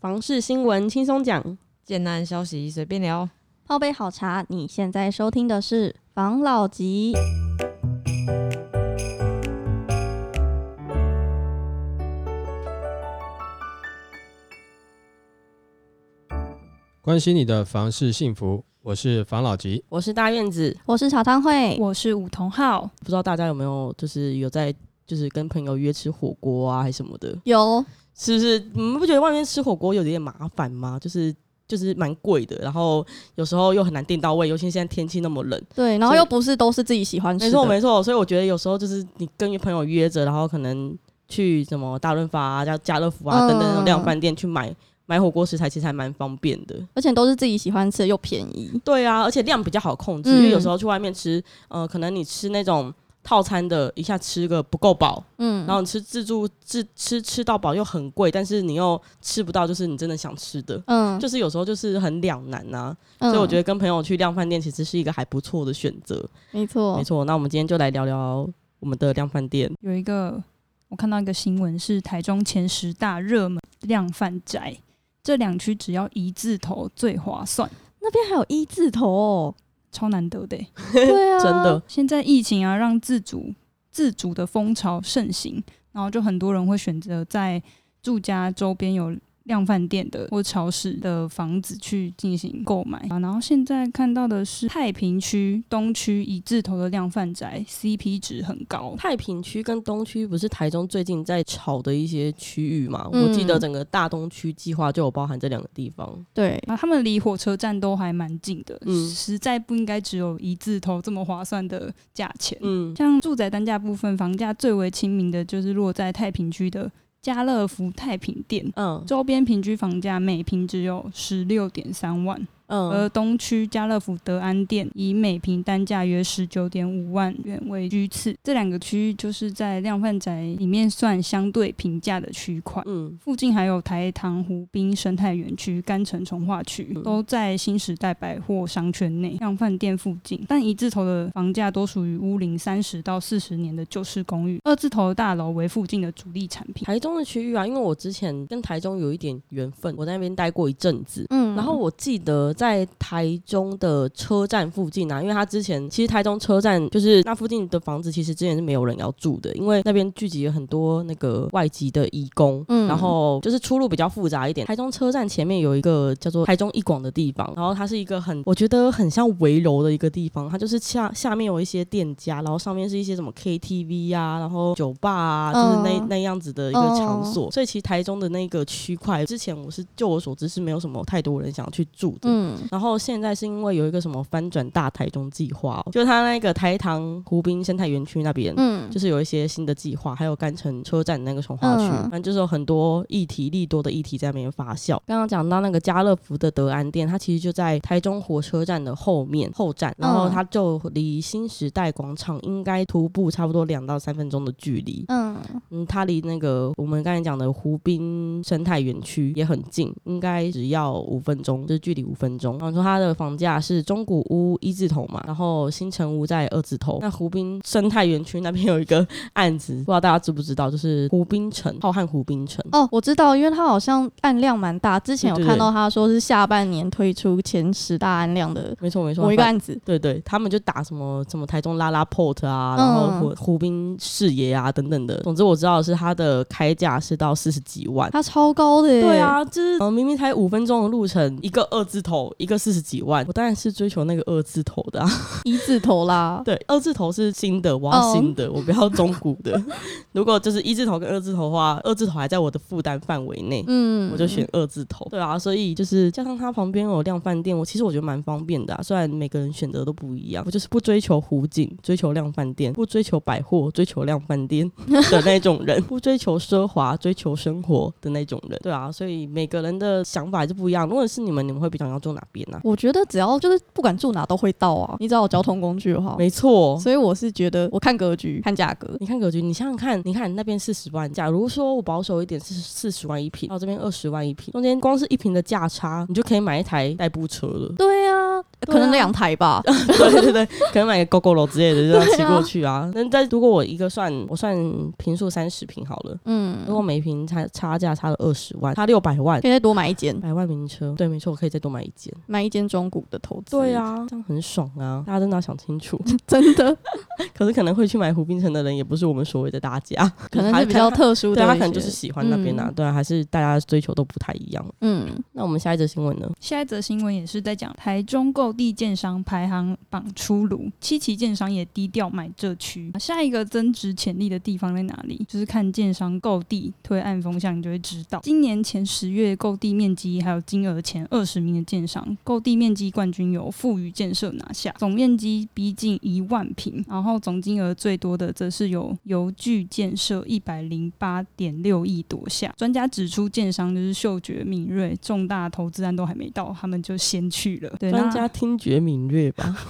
房事新闻轻松讲，简单消息随便聊。泡杯好茶，你现在收听的是房老吉。关心你的房事幸福，我是房老吉。我是大院子。我是茶汤会，我是武同浩，不知道大家有没有就是有在就是跟朋友约吃火锅啊，还是什么的，有是不是？你们不觉得外面吃火锅有点麻烦吗？就是就是蛮贵的，然后有时候又很难订到位，尤其现在天气那么冷。对，然后又不是都是自己喜欢吃没，错没错，所以我觉得有时候就是你跟朋友约着，然后可能去什么大润发啊、家家乐福啊、等等那种量贩店去买买火锅食材，其实还蛮方便的。而且都是自己喜欢吃的又便宜。对啊，而且量比较好控制，嗯因为有时候去外面吃，呃，可能你吃那种套餐的，一下吃个不够饱，嗯，然后你吃自助自吃吃到饱又很贵，但是你又吃不到就是你真的想吃的，嗯，就是有时候就是很两难呐、嗯。所以我觉得跟朋友去量饭店其实是一个还不错的选择。没错，没错，那我们今天就来聊聊我们的量饭店。有一个我看到一个新闻是台中前十大热门量饭宅，这两区只要一字头最划算，那边还有一字头哦。超难得的欸。对啊，真的，现在疫情啊，让自主自主的风潮盛行，然后就很多人会选择在住家周边有量贩店的或超市的房子去进行购买啊。然后现在看到的是太平区东区一字头的量贩宅，CP 值很高。太平区跟东区不是台中最近在炒的一些区域嘛？嗯我记得整个大东区计划就有包含这两个地方。对，啊，他们离火车站都还蛮近的，嗯实在不应该只有一字头这么划算的价钱。嗯，像住宅单价部分，房价最为亲民的就是落在太平区的家乐福太平店，嗯。周边平均房价每平只有十六点三万，而嗯，东区家乐福德安店以每平单价约十九点五万元为居次。这两个区域就是在量贩宅里面算相对平价的区块。嗯附近还有台糖湖滨生态园区、甘城从化区，嗯都在新时代百货商圈内、量贩店附近。但一字头的房价多属于屋龄三十到四十年的旧式公寓，二字头的大楼为附近的主力产品。台中的区域啊，因为我之前跟台中有一点缘分，我在那边待过一阵子。嗯，然后我记得在台中的车站附近啊，因为他之前其实台中车站就是那附近的房子，其实之前是没有人要住的，因为那边聚集了很多那个外籍的移工，嗯然后就是出入比较复杂一点。台中车站前面有一个叫做台中一广的地方，然后它是一个很我觉得很像围楼的一个地方，它就是下下面有一些店家，然后上面是一些什么 KTV 啊，然后酒吧啊，就是那、嗯那样子的一个场所。所以其实台中的那个区块，之前我是就我所知是没有什么太多人想要去住的。嗯，然后现在是因为有一个什么翻转大台中计划、哦，就他那个台糖湖滨生态园区那边，嗯，就是有一些新的计划，还有干城车站那个从化区，嗯反正就是有很多议题利多的议题在那边发酵。刚刚讲到那个家乐福的德安店，它其实就在台中火车站的后面后站，然后它就离新时代广场应该徒步差不多两到三分钟的距离。嗯，嗯，它离那个我们刚才讲的湖滨生态园区也很近，应该只要五分钟，就是距离五分钟。然后说它的房价是中古屋一字头嘛，然后新城屋在二字头。那湖滨生态园区那边有一个案子，不知道大家知不知道，就是湖滨城，浩瀚湖滨城。哦，我知道，因为它好像案量蛮大，之前有看到他说是下半年推出前十大案量的没错没错，某一个案子。对对，他们就打什么什么台中拉拉 port 啊，嗯然后湖湖滨视野啊等等的。总之我知道的是它的开价是到四十几万。它超高的耶，对，啊，就是、呃、明明才五分钟的路程，一个二字头，一个四十几万，我当然是追求那个二字头的、啊。一字头啦。对，二字头是新的，我要新的，我不要中古的。如果就是一字头跟二字头的话，二字头还在我的负担范围内。嗯，我就选二字头，对啊，所以就是加上它旁边有量饭店，我其实我觉得蛮方便的、啊。虽然每个人选择都不一样，我就是不追求湖景，追求量饭店；不追求百货，追求量饭店的那种人；不追求奢华，追求生活的那种人。对啊，所以每个人的想法还是不一样。如果是你们，你们会比较要住哪边呢、我觉得只要就是不管住哪都会到啊，你只要有交通工具的话。没错，所以我是觉得，我看格局，看价格，你看格局，你想想看，你看那边四十万，假如说我保守一点是四十万一平，到这边二十万一平，中间光是一平的价差，你就可以买一台代步车了。对啊，对啊。可能两台吧。对对对，可能买个 GoGo 楼之类的，就这样骑过去啊。那但如果我一个算，我算平数三十平好了，嗯，如果每平差差价差了二十万，差六百万，可以再多买一间，百万名车，对，没错，我可以再多买一间。买一间中古的投资。对，啊，这样很爽啊！大家真的要想清楚。真的，可是可能会去买湖滨城的人，也不是我们所谓的大家，可能是比较特殊。对他可能就是喜欢那边啊，嗯对啊，还是大家追求都不太一样。嗯，那我们下一则新闻呢？下一则新闻也是在讲台中购地建商排行榜出炉，七旗建商也低调买这区。下一个增值潜力的地方在哪里？就是看建商购地推案风向，你就会知道。今年前十月购地面积还有金额前二十名的建商，购地面积冠军由富裕建设拿下，总面积逼近一万平，然后总金额最多的则是由邮具建设一百零八点六亿夺下。专家指出，建商就是嗅觉敏锐，重大投资案都还没到，他们就先去了。对，专家听觉敏锐吧？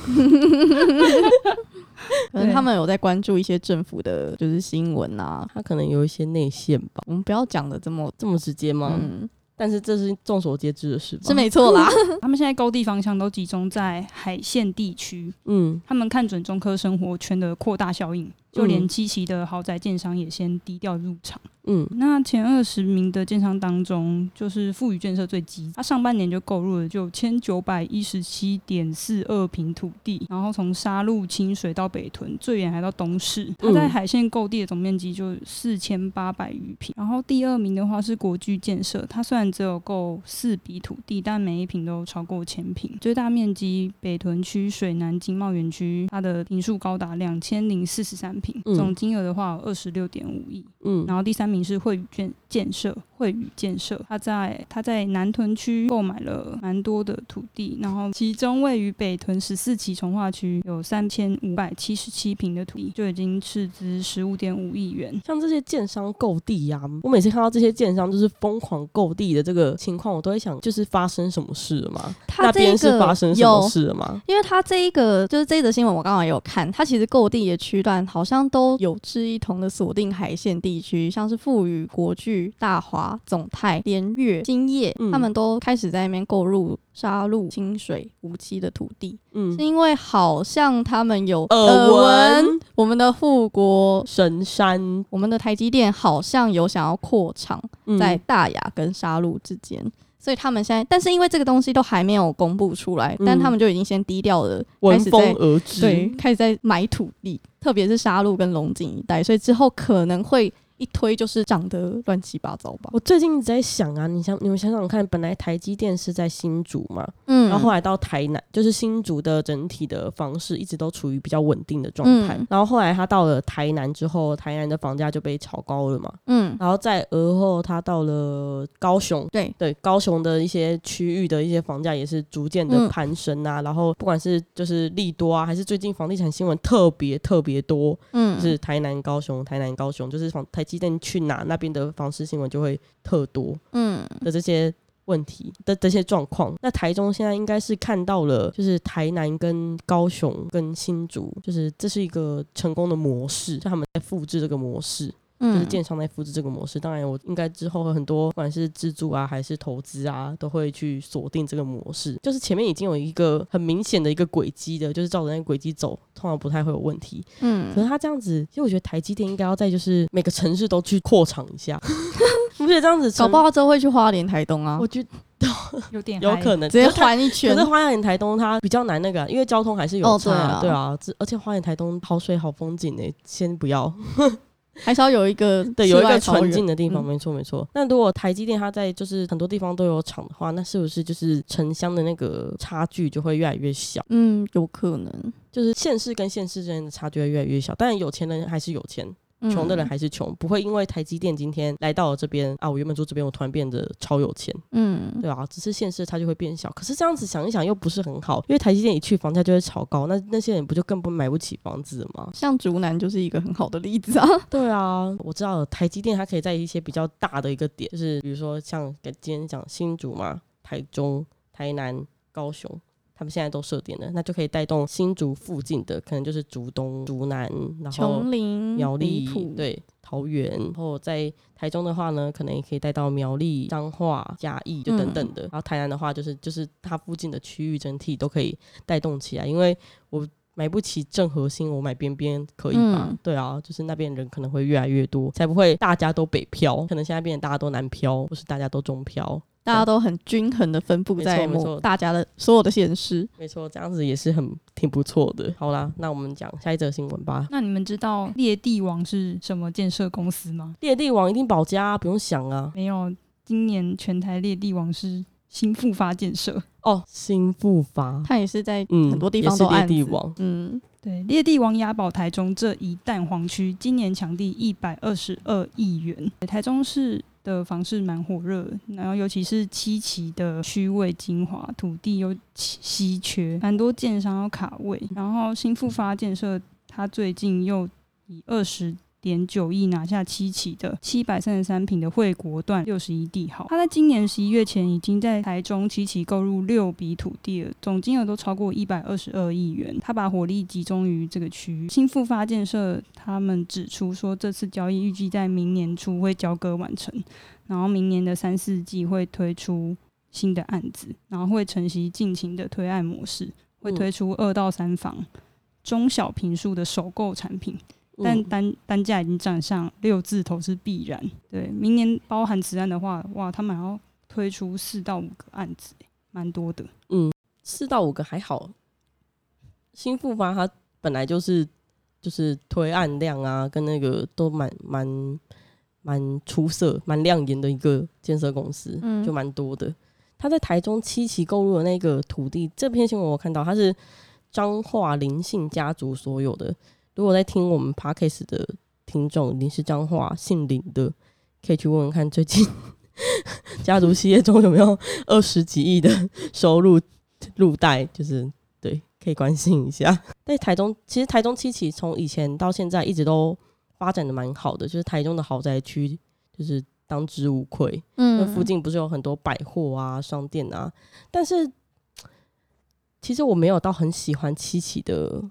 可能他们有在关注一些政府的，就是新闻啊。他可能有一些内线吧？我们不要讲的这么，这么直接吗？嗯，但是这是众所皆知的事吧？是没错啦。他们现在高地方向都集中在海线地区，嗯，他们看准中科生活圈的扩大效应，就连嗯七期的豪宅建商也先低调入场。嗯那前二十名的建商当中，就是富裕建设最积极，它上半年就购入了九千九百一十七点四二平土地，然后从沙鹿、清水到北屯，最远还到东市。它在嗯海线购地的总面积就四千八百余平。然后第二名的话是国巨建设，它虽然只有购四笔土地，但每一平都超过千平，最大面积北屯区水南经贸园区，它的平数高达两千零四十三平，嗯总金额的话有二十六点五亿。嗯然后第三名是惠宇建建设，惠宇建设，他在他在南屯区购买了蛮多的土地，然后其中位于北屯十四期从化区有三千五百七十七平的土地，就已经斥资十五点五亿元。像这些建商购地呀、我每次看到这些建商就是疯狂购地的这个情况，我都会想，就是发生什么事了吗？他这那边是个发生什么事了吗？因为他这一个就是这一则新闻，我刚好也有看，他其实购地的区段好像都有志一同的锁定海线地区，像是富裕、国巨、大华、总泰、联越、兴业，嗯。他们都开始在那边购入沙鹿、清水、无期的土地，嗯。是，因为好像他们有耳闻我们的富国。神山我们的台积电好像有想要扩厂嗯。在大雅跟沙鹿之间，所以他们现在，但是因为这个东西都还没有公布出来，嗯。但他们就已经先低调的开闻风始在而至，对，开始在买土地，特别是沙鹿跟龙井一带，所以之后可能会一推就是涨得乱七八糟吧。我最近一直在想啊，你想你们想想看，本来台积电是在新竹嘛，嗯然后后来到台南，就是新竹的整体的房市一直都处于比较稳定的状态。嗯然后后来他到了台南之后，台南的房价就被炒高了嘛。嗯，然后再而后他到了高雄，对对，高雄的一些区域的一些房价也是逐渐的嗯攀升啊。然后不管是就是利多啊，还是最近房地产新闻特别特别多，嗯就是台南、高雄、台南、高雄，就是房台积电去哪那边的房事新闻就会特多。嗯的这些问题的这些状况。那台中现在应该是看到了，就是台南跟高雄跟新竹，就是这是一个成功的模式，就他们在复制这个模式。就是嗯建商在复制这个模式，当然我应该之后会很多，不管是自助啊还是投资啊，都会去锁定这个模式。就是前面已经有一个很明显的一个轨迹的，就是照着那个轨迹走，通常不太会有问题。嗯可嗯，是他这样子，其实我觉得台积电应该要在就是每个城市都去扩厂一下，你 不觉得这样子搞不好之后会去花莲、台东啊我，觉得 有点 有可能直接环一圈可是。花莲台东它比较难那个啊，因为交通还是有哦差，对啊对啊，这而且花莲台东好水好风景诶，先不要，还是要有一个对，有一个纯净的地方，嗯没错没错。那如果台积电它在就是很多地方都有厂的话，那是不是就是城乡的那个差距就会越来越小？嗯，有可能。就是县市跟县市之间的差距会越来越小，当然有钱人还是有钱，嗯穷的人还是穷，不会因为台积电今天来到了这边啊，我原本住这边，我突然变得超有钱，嗯，对啊，只是现实它就会变小。可是这样子想一想又不是很好，因为台积电一去房价就会炒高，那那些人不就更不买不起房子了吗？像竹南就是一个很好的例子啊。对啊，我知道了台积电它可以在一些比较大的一个点，就是比如说像今天讲新竹嘛、台中、台南、高雄。他们现在都设点了，那就可以带动新竹附近的，可能就是竹东、竹南，然后苗栗，对桃园，然后在台中的话呢，可能也可以带到苗栗、彰化、嘉义就等等的。然后台南的话，就是就是它附近的区域整体都可以带动起来，因为我。买不起正核心，我买边边可以吧？嗯对啊，就是那边人可能会越来越多，才不会大家都北漂。可能现在变得大家都南漂，或是大家都中漂。大家都很均衡的分布在没错某大家的所有的县市。没错，这样子也是很挺不错的。好啦，那我们讲下一则新闻吧。那你们知道猎地王是什么建设公司吗？猎地王一定保家、啊，不用想啊。没有，今年全台猎地王是新复发建设。哦，新复发，它也是在嗯，很多地方都案子地王。嗯，对，猎地王押宝台中这一蛋黄区，今年抢地一百二十二亿元。台中市的房市蛮火热，然后尤其是七期的区位精华，土地又稀稀缺，蛮多建商要卡位。然后新复发建设，它最近又以二十。点九亿拿下七期的七百三十三平的惠国段六十一地号，他在今年十一月前已经在台中七期购入六笔土地了，总金额都超过一百二十二亿元。他把火力集中于这个区域。新复发建设他们指出说，这次交易预计在明年初会交割完成，然后明年的三四季会推出新的案子，然后会承袭近期的推案模式，会推出二到三房中小平数的首购产品。但嗯单单价已经涨上六字头是必然。对，明年包含此案的话，哇，他们还要推出四到五个案子，蛮多的。嗯四到五个还好。新复发它本来就是就是推案量啊，跟那个都蛮蛮蛮出色、蛮亮眼的一个建设公司，嗯就蛮多的。他在台中七期购入的那个土地，这篇新闻我看到，它是彰化林姓家族所有的。如果在听我们 podcast 的听众，你是彰化姓林的，可以去问问看，最近 家族企业中有没有二十几亿的收入入袋，就是对，可以关心一下。在台中，其实台中七期从以前到现在一直都发展的蛮好的，就是台中的豪宅区就是当之无愧。嗯那嗯，附近不是有很多百货啊、商店啊，但是其实我没有到很喜欢七期的，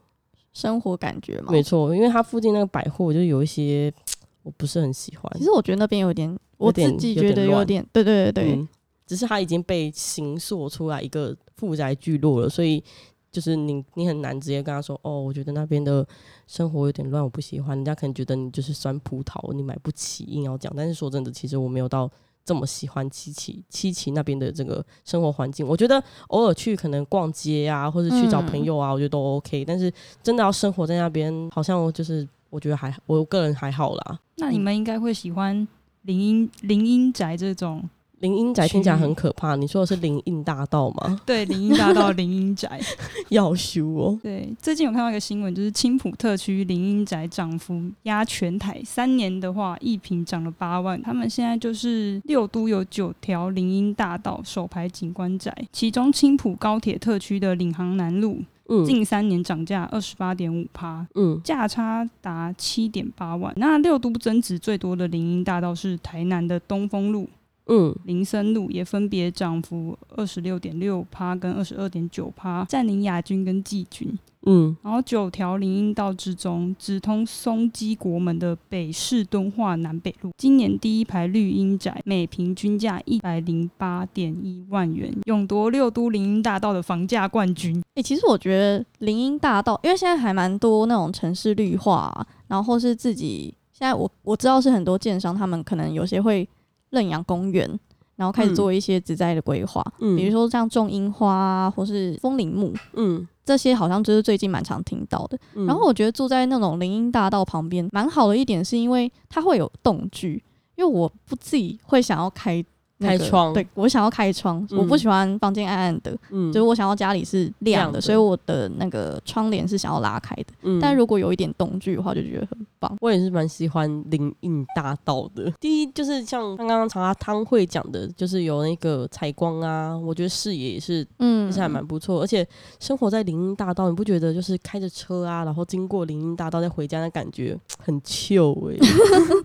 生活感觉嘛。没错，因为它附近那个百货就有一些 我不是很喜欢。其实我觉得那边有点，我自己觉得有点，对对对对，嗯，只是它已经被形塑出来一个富宅聚落了，所以就是你你很难直接跟他说，哦，我觉得那边的生活有点乱，我不喜欢。人家可能觉得你就是酸葡萄，你买不起，硬要讲。但是说真的，其实我没有到这么喜欢七七七七那边的这个生活环境。我觉得偶尔去可能逛街啊，或者去找朋友啊，我觉得都 OK。但是真的要生活在那边，好像就是我觉得还我个人还好啦。那你们应该会喜欢林荫林荫宅这种，林荫宅听起来很可怕，你说的是林荫大道吗？对，林荫大道林荫宅。要修哦。对，最近有看到一个新闻，就是青浦特区林荫宅涨幅压全台，三年的话一平涨了八万。他们现在就是六都有九条林荫大道首排景观宅，其中青浦高铁特区的领航南路嗯近三年涨价二十八点五趴。嗯价差达七点八万。那六都增值最多的林荫大道是台南的东风路、嗯林森路，也分别涨幅二十六点六趴跟二十二点九趴，占领亚军跟季军。嗯然后九条林荫道之中，直通松基国门的北市敦化南北路，今年第一排绿荫宅每平均价一百零八点一万元，勇夺六都林荫大道的房价冠军。诶、其实我觉得林荫大道，因为现在还蛮多那种城市绿化、啊，然后是自己现在我我知道是很多建商，他们可能有些会认养公园，然后开始嗯。做一些植栽的规划，嗯，比如说像种樱花啊，或是风铃木，嗯，这些好像就是最近蛮常听到的。嗯。然后我觉得住在那种林荫大道旁边，蛮好的一点是因为它会有动距，因为我不自己会想要开、那个开窗对我想要开窗，嗯我不喜欢房间暗暗的，嗯就是我想要家里是亮的，所以我的那个窗帘是想要拉开的。嗯但如果有一点动距的话，就觉得很棒。我也是蛮喜欢林荫大道的。第一就是像刚刚查汤会讲的，就是有那个采光啊，我觉得视野也是嗯也是还蛮不错。而且生活在林荫大道，你不觉得就是开着车啊，然后经过林荫大道再回家的感觉很 chill 哎、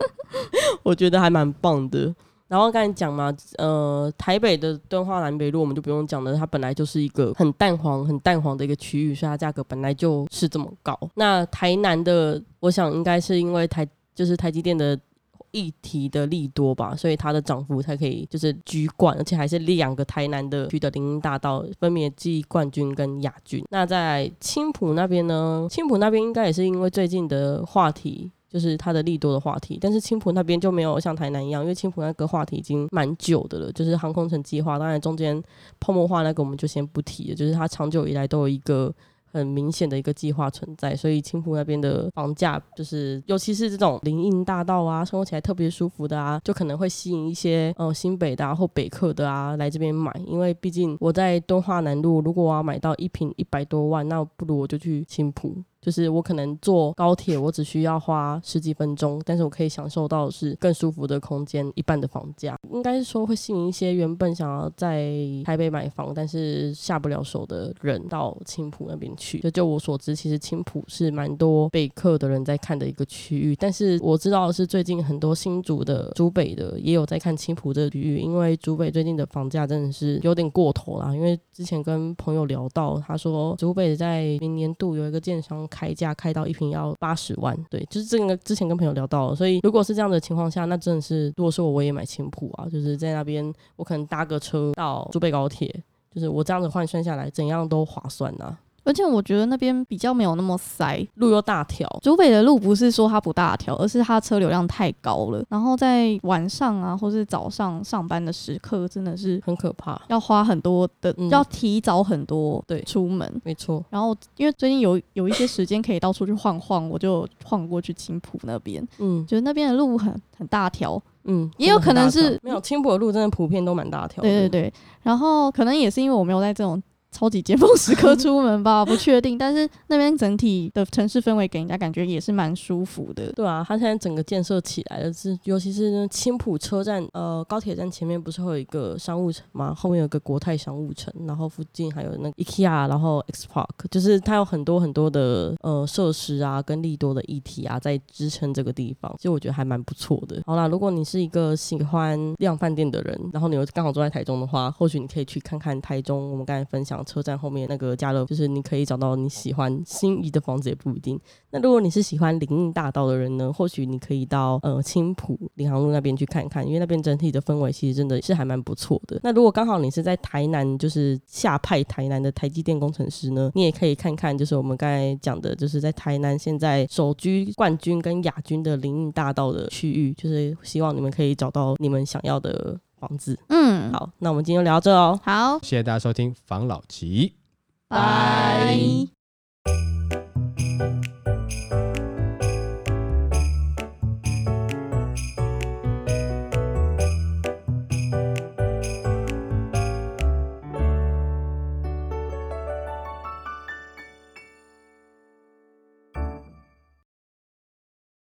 我觉得还蛮棒的。然后刚才讲嘛，呃，台北的敦化南北路我们就不用讲了，它本来就是一个很淡黄、很淡黄的一个区域，所以它价格本来就是这么高。那台南的，我想应该是因为台就是台积电的。议题的利多吧，所以它的涨幅才可以就是居冠，而且还是两个台南的区的林荫大道分别记冠军跟亚军。那在青浦那边呢？青浦那边应该也是因为最近的话题，就是它的利多的话题，但是青浦那边就没有像台南一样，因为青浦那个话题已经蛮久的了，就是航空城计划。当然中间泡沫化那个我们就先不提了，就是它长久以来都有一个。很明显的一个计划存在，所以青浦那边的房价就是，尤其是这种林荫大道啊，生活起来特别舒服的啊，就可能会吸引一些呃新北的啊或北客的啊来这边买，因为毕竟我在敦化南路，如果我要买到一平一百多万，那不如我就去青浦。就是我可能坐高铁，我只需要花十几分钟，但是我可以享受到是更舒服的空间，一半的房价，应该是说会吸引一些原本想要在台北买房但是下不了手的人到青浦那边去。就就我所知，其实青浦是蛮多北客的人在看的一个区域，但是我知道是最近很多新竹的、竹北的也有在看青浦这个区域，因为竹北最近的房价真的是有点过头啦。因为之前跟朋友聊到，他说竹北在明年度有一个建商。开价开到一瓶要八十万，对，就是这个之前跟朋友聊到了，所以如果是这样的情况下，那真的是如果是我，我也买青浦啊，就是在那边我可能搭个车到珠贝高铁，就是我这样子换算下来，怎样都划算呐。而且我觉得那边比较没有那么塞，路又大条。竹北的路不是说它不大条，而是它车流量太高了。然后在晚上啊，或是早上上班的时刻，真的是很可怕，要花很多的，要提早很多对出门。没错。然后因为最近有有一些时间可以到处去晃晃，我就晃过去青浦那边。嗯，觉得那边的路很很大条。嗯，也有可能是没有青浦的路真的普遍都蛮大条。对对对。然后可能也是因为我没有在这种。超级尖峰时刻出门吧，不确定。但是那边整体的城市氛围给人家感觉也是蛮舒服的。对啊，它现在整个建设起来了，是尤其是那青浦车站，呃，高铁站前面不是会有一个商务城吗？后面有个国泰商务城，然后附近还有那个 IKEA，然后 X Park，就是它有很多很多的呃设施啊，跟利多的议题啊，在支撑这个地方。其实我觉得还蛮不错的。好啦，如果你是一个喜欢量饭店的人，然后你又刚好住在台中的话，或许你可以去看看台中。我们刚才分享。车站后面那个家乐，就是你可以找到你喜欢心仪的房子，也不一定。那如果你是喜欢林荫大道的人呢？或许你可以到呃青浦领航路那边去看看，因为那边整体的氛围其实真的是还蛮不错的。那如果刚好你是在台南，就是下派台南的台积电工程师呢，你也可以看看，就是我们刚才讲的，就是在台南现在首居冠军跟亚军的林荫大道的区域，就是希望你们可以找到你们想要的。房子，嗯，好，那我们今天就聊这哦。好，谢谢大家收听房老吉，拜。